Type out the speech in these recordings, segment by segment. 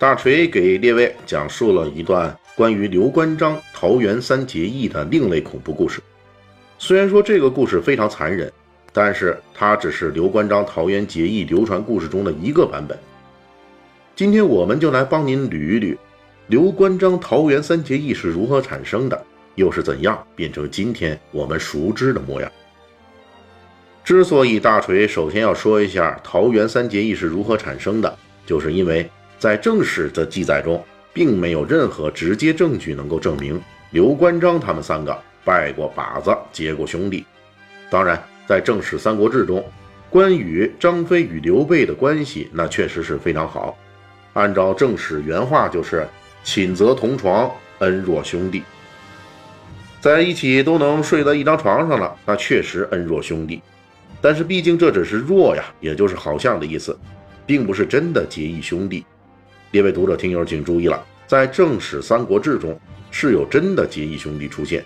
大锤给列位讲述了一段关于刘关张桃园三结义的另类恐怖故事。虽然说这个故事非常残忍，但是它只是刘关张桃园结义流传故事中的一个版本。今天我们就来帮您捋一捋，刘关张桃园三结义是如何产生的，又是怎样变成今天我们熟知的模样。之所以大锤首先要说一下桃园三结义是如何产生的，就是因为在正史的记载中，并没有任何直接证据能够证明刘关张他们三个拜过把子、结过兄弟。当然，在正史《三国志》中，关羽、张飞与刘备的关系那确实是非常好。按照正史原话，就是“寝则同床，恩若兄弟”，在一起都能睡在一张床上了，那确实恩若兄弟。但是毕竟这只是若呀，也就是好像的意思，并不是真的结义兄弟。列位读者听友请注意了，在正史《三国志》中是有真的结义兄弟出现，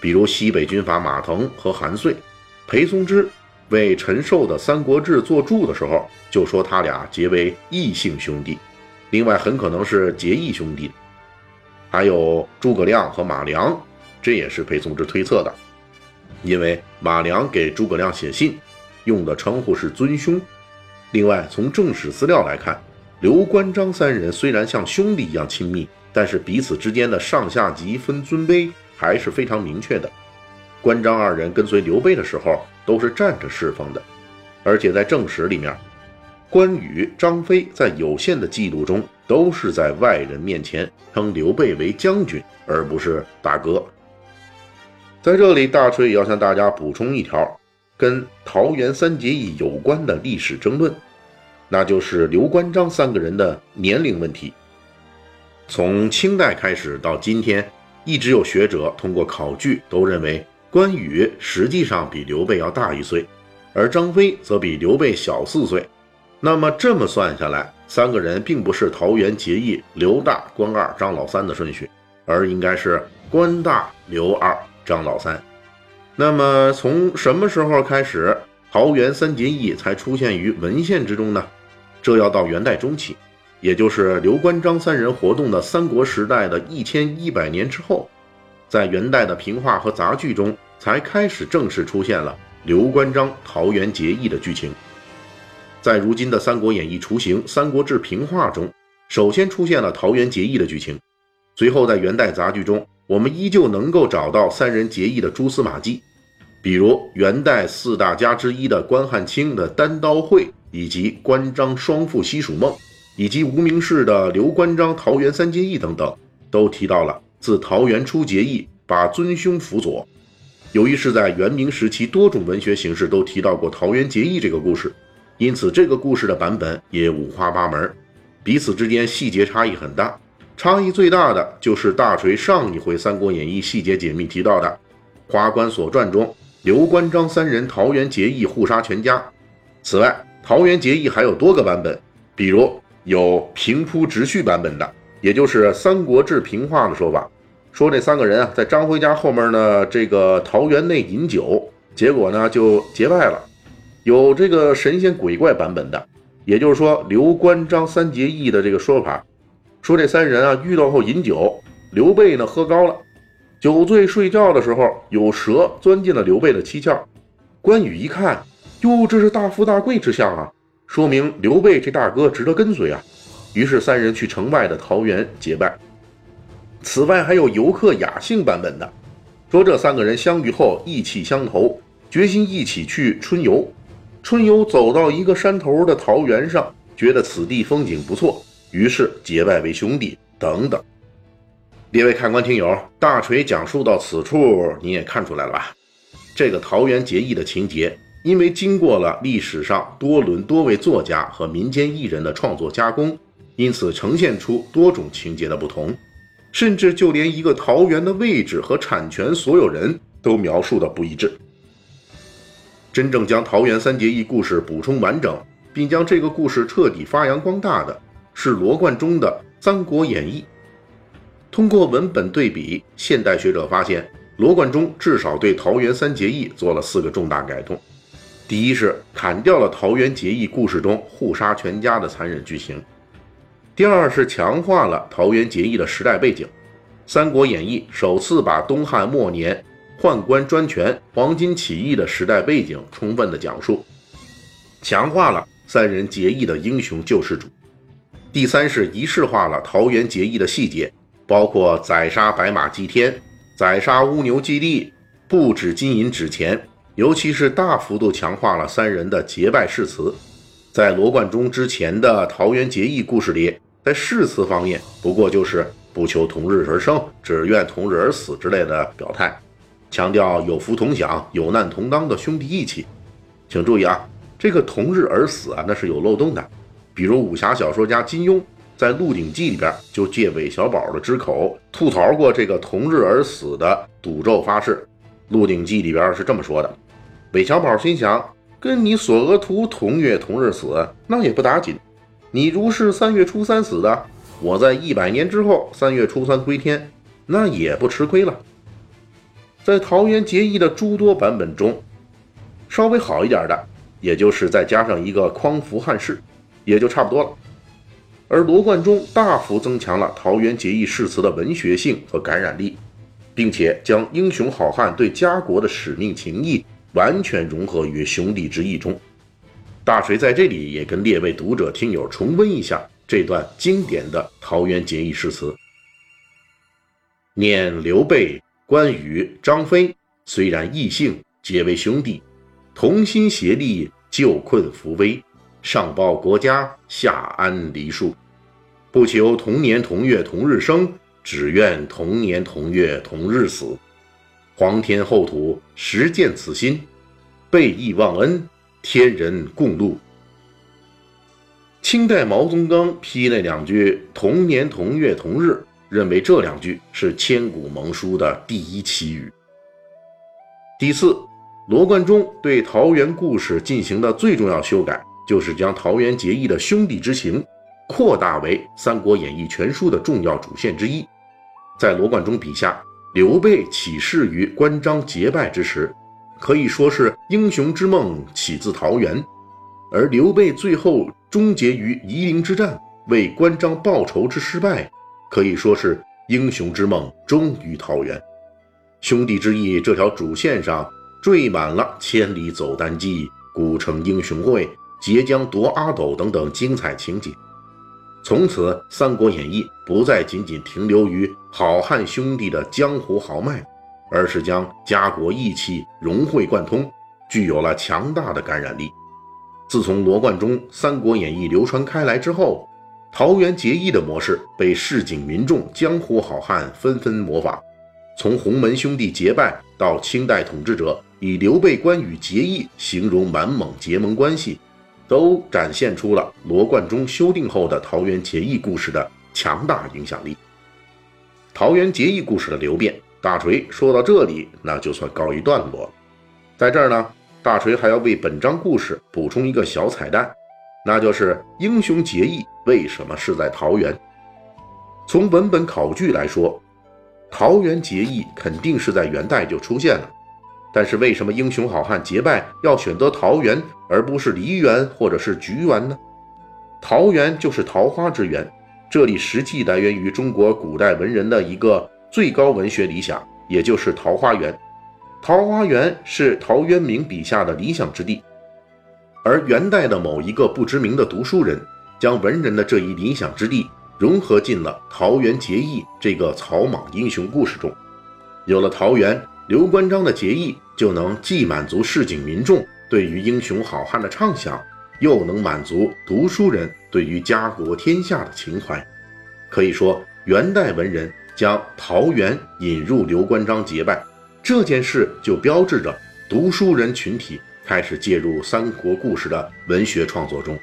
比如西北军阀马腾和韩遂，裴松之为陈寿的《三国志》作注的时候就说他俩结为异姓兄弟，另外很可能是结义兄弟。还有诸葛亮和马良，这也是裴松之推测的，因为马良给诸葛亮写信。用的称呼是尊兄。另外，从正史资料来看，刘关张三人虽然像兄弟一样亲密，但是彼此之间的上下级分尊卑还是非常明确的。关张二人跟随刘备的时候都是站着侍奉的，而且在正史里面，关羽、张飞在有限的记录中都是在外人面前称刘备为将军，而不是大哥。在这里，大锤也要向大家补充一条。跟桃园三结义有关的历史争论，那就是刘关张三个人的年龄问题。从清代开始到今天，一直有学者通过考据都认为关羽实际上比刘备要大一岁，而张飞则比刘备小四岁。那么这么算下来，三个人并不是桃园结义刘大、关二、张老三的顺序，而应该是关大、刘二、张老三。那么从什么时候开始，桃园三结义才出现于文献之中呢？这要到元代中期，也就是刘关张三人活动的三国时代的一千一百年之后，在元代的评话和杂剧中才开始正式出现了刘关张桃园结义的剧情。在如今的《三国演义》雏形《三国志评话》中，首先出现了桃园结义的剧情，随后在元代杂剧中，我们依旧能够找到三人结义的蛛丝马迹。比如元代四大家之一的关汉卿的单刀会，以及关张双父西蜀梦，以及无名氏的刘关张桃园三结义等等，都提到了自桃园出结义，把尊兄辅佐。由于是在元明时期，多种文学形式都提到过桃园结义这个故事，因此这个故事的版本也五花八门，彼此之间细节差异很大。差异最大的就是大锤上一回《三国演义》细节解密提到的《花关所传》中。刘关张三人桃园结义，互杀全家。此外，桃园结义还有多个版本，比如有平铺直叙版本的，也就是《三国志平话》的说法，说这三个人啊，在张辉家后面呢，这个桃园内饮酒，结果呢就结拜了。有这个神仙鬼怪版本的，也就是说刘关张三结义的这个说法，说这三人啊遇到后饮酒，刘备呢喝高了。酒醉睡觉的时候，有蛇钻进了刘备的七窍。关羽一看，哟，这是大富大贵之相啊，说明刘备这大哥值得跟随啊。于是三人去城外的桃园结拜。此外，还有游客雅兴版本的，说这三个人相遇后意气相投，决心一起去春游。春游走到一个山头的桃园上，觉得此地风景不错，于是结拜为兄弟。等等。列位看官听友，大锤讲述到此处，你也看出来了吧？这个桃园结义的情节，因为经过了历史上多轮多位作家和民间艺人的创作加工，因此呈现出多种情节的不同，甚至就连一个桃园的位置和产权所有人都描述的不一致。真正将桃园三结义故事补充完整，并将这个故事彻底发扬光大的，是罗贯中的《三国演义》。通过文本对比，现代学者发现，罗贯中至少对桃园三结义做了四个重大改动。第一是砍掉了桃园结义故事中互杀全家的残忍剧情；第二是强化了桃园结义的时代背景，《三国演义》首次把东汉末年。宦官专权、黄巾起义的时代背景充分的讲述，强化了三人结义的英雄救世主。第三是仪式化了桃园结义的细节，包括宰杀白马祭天、宰杀乌牛祭地、不止金银纸钱，尤其是大幅度强化了三人的结拜誓词。在罗贯中之前的桃园结义故事里，在誓词方面，不过就是不求同日而生，只愿同日而死之类的表态。强调有福同享、有难同当的兄弟义气，请注意啊，这个同日而死啊，那是有漏洞的。比如武侠小说家金庸在《鹿鼎记》里边就借韦小宝的之口吐槽过这个同日而死的赌咒发誓，《鹿鼎记》里边是这么说的：韦小宝心想，跟你索额图同月同日死，那也不打紧。你如是三月初三死的，我在一百年之后三月初三归天，那也不吃亏了。在桃园结义的诸多版本中，稍微好一点的，也就是再加上一个匡扶汉室，也就差不多了。而罗贯中大幅增强了桃园结义誓词的文学性和感染力，并且将英雄好汉对家国的使命情谊完全融合于兄弟之义中。大锤在这里也跟列位读者听友重温一下这段经典的桃园结义诗词：念刘备。关羽、张飞虽然异姓，皆为兄弟，同心协力救困扶危，上报国家，下安黎庶。不求同年同月同日生，只愿同年同月同日死。皇天厚土实见此心，备义忘恩，天人共戮。清代毛宗岗批那两句“同年同月同日”。认为这两句是千古盟书的第一奇语。第四，罗贯中对桃园故事进行的最重要修改，就是将桃园结义的兄弟之情扩大为《三国演义》全书的重要主线之一。在罗贯中笔下，刘备起事于关张结拜之时，可以说是英雄之梦起自桃园，而刘备最后终结于夷陵之战，为关张报仇之失败。可以说是英雄之梦终于桃园，兄弟之义这条主线上缀满了千里走单骑、古城英雄会、截江夺阿斗等等精彩情节。从此，《三国演义》不再仅仅停留于好汉兄弟的江湖豪迈，而是将家国义气融会贯通，具有了强大的感染力。自从罗贯中《三国演义》流传开来之后，桃园结义的模式被市井民众、江湖好汉纷纷模仿，从洪门兄弟结拜到清代统治者以刘备、关羽结义形容满蒙结盟关系，都展现出了罗贯中修订后的桃园结义故事的强大影响力。桃园结义故事的流变，大锤说到这里，那就算告一段落。在这儿呢，大锤还要为本章故事补充一个小彩蛋。那就是英雄结义为什么是在桃园？从文本考据来说，桃园结义肯定是在元代就出现了。但是为什么英雄好汉结拜要选择桃园而不是梨园或者是菊园呢？桃园就是桃花之源，这里实际来源于中国古代文人的一个最高文学理想，也就是桃花源。桃花源是陶渊明笔下的理想之地。而元代的某一个不知名的读书人，将文人的这一理想之地融合进了桃园结义这个草莽英雄故事中。有了桃园，刘关张的结义就能既满足市井民众对于英雄好汉的畅想，又能满足读书人对于家国天下的情怀。可以说，元代文人将桃园引入刘关张结拜这件事，就标志着读书人群体。开始介入三国故事的文学创作中，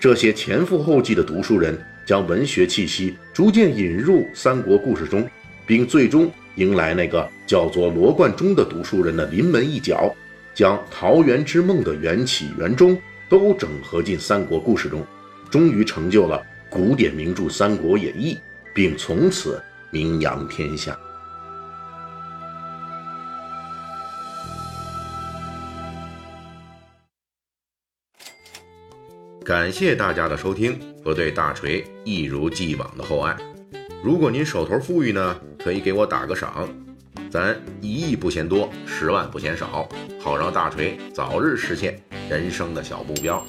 这些前赴后继的读书人将文学气息逐渐引入三国故事中，并最终迎来那个叫做罗贯中的读书人的临门一脚，将桃园之梦的缘起缘终都整合进三国故事中，终于成就了古典名著《三国演义》，并从此名扬天下。感谢大家的收听和对大锤一如既往的厚爱。如果您手头富裕呢，可以给我打个赏，咱一亿不嫌多，十万不嫌少，好让大锤早日实现人生的小目标。